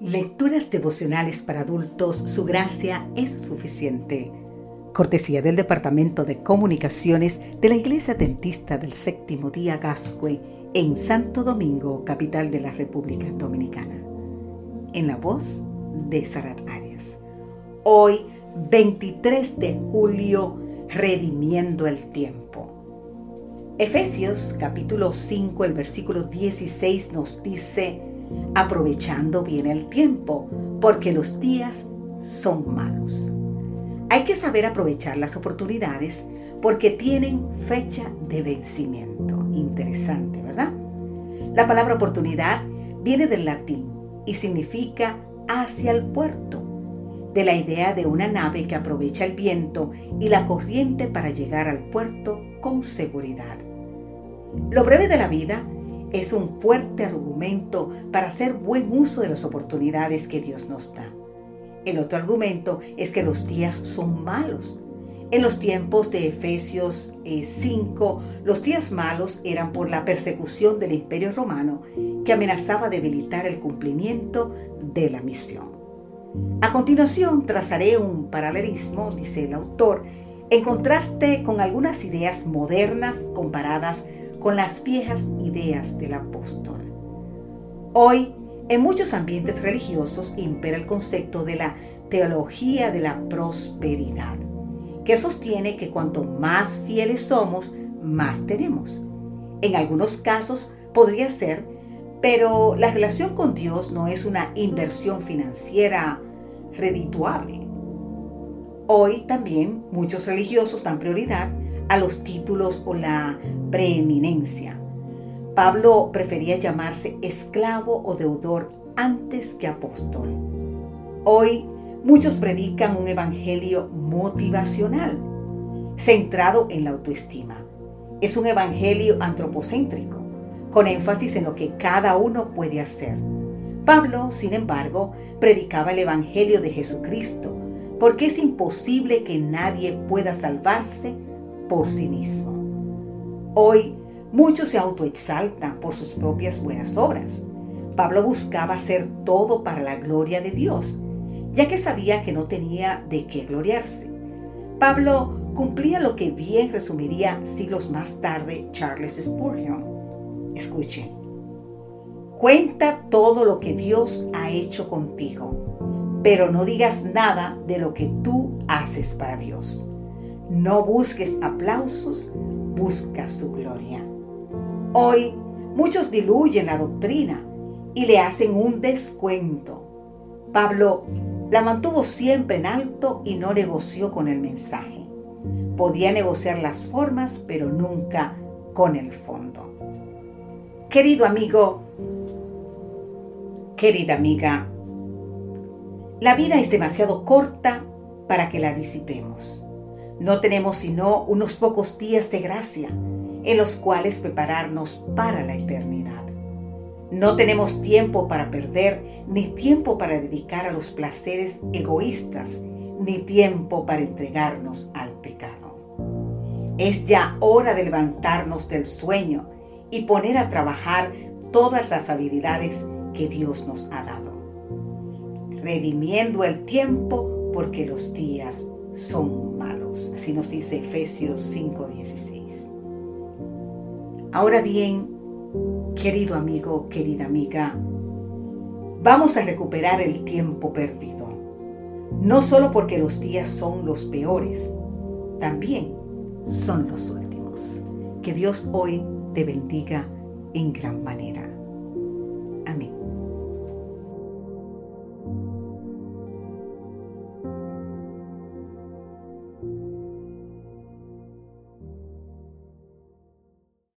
Lecturas devocionales para adultos, su gracia es suficiente. Cortesía del Departamento de Comunicaciones de la Iglesia Dentista del Séptimo Día Gascue en Santo Domingo, capital de la República Dominicana. En la voz de Sarat Arias. Hoy, 23 de julio, redimiendo el tiempo. Efesios capítulo 5, el versículo 16 nos dice, aprovechando bien el tiempo, porque los días son malos. Hay que saber aprovechar las oportunidades porque tienen fecha de vencimiento. Interesante, ¿verdad? La palabra oportunidad viene del latín y significa hacia el puerto, de la idea de una nave que aprovecha el viento y la corriente para llegar al puerto con seguridad. Lo breve de la vida es un fuerte argumento para hacer buen uso de las oportunidades que Dios nos da. El otro argumento es que los días son malos. En los tiempos de Efesios 5, eh, los días malos eran por la persecución del imperio romano que amenazaba debilitar el cumplimiento de la misión. A continuación trazaré un paralelismo, dice el autor, en contraste con algunas ideas modernas comparadas con las viejas ideas del apóstol. Hoy, en muchos ambientes religiosos impera el concepto de la teología de la prosperidad, que sostiene que cuanto más fieles somos, más tenemos. En algunos casos podría ser, pero la relación con Dios no es una inversión financiera redituable. Hoy también muchos religiosos dan prioridad a los títulos o la preeminencia. Pablo prefería llamarse esclavo o deudor antes que apóstol. Hoy muchos predican un evangelio motivacional, centrado en la autoestima. Es un evangelio antropocéntrico, con énfasis en lo que cada uno puede hacer. Pablo, sin embargo, predicaba el evangelio de Jesucristo, porque es imposible que nadie pueda salvarse por sí mismo. Hoy muchos se autoexaltan por sus propias buenas obras. Pablo buscaba hacer todo para la gloria de Dios, ya que sabía que no tenía de qué gloriarse. Pablo cumplía lo que bien resumiría siglos más tarde Charles Spurgeon. Escuchen. Cuenta todo lo que Dios ha hecho contigo, pero no digas nada de lo que tú haces para Dios. No busques aplausos, busca su gloria. Hoy muchos diluyen la doctrina y le hacen un descuento. Pablo la mantuvo siempre en alto y no negoció con el mensaje. Podía negociar las formas, pero nunca con el fondo. Querido amigo, querida amiga, la vida es demasiado corta para que la disipemos. No tenemos sino unos pocos días de gracia en los cuales prepararnos para la eternidad. No tenemos tiempo para perder, ni tiempo para dedicar a los placeres egoístas, ni tiempo para entregarnos al pecado. Es ya hora de levantarnos del sueño y poner a trabajar todas las habilidades que Dios nos ha dado, redimiendo el tiempo porque los días son malos. Así nos dice Efesios 5:16. Ahora bien, querido amigo, querida amiga, vamos a recuperar el tiempo perdido. No solo porque los días son los peores, también son los últimos. Que Dios hoy te bendiga en gran manera. Amén.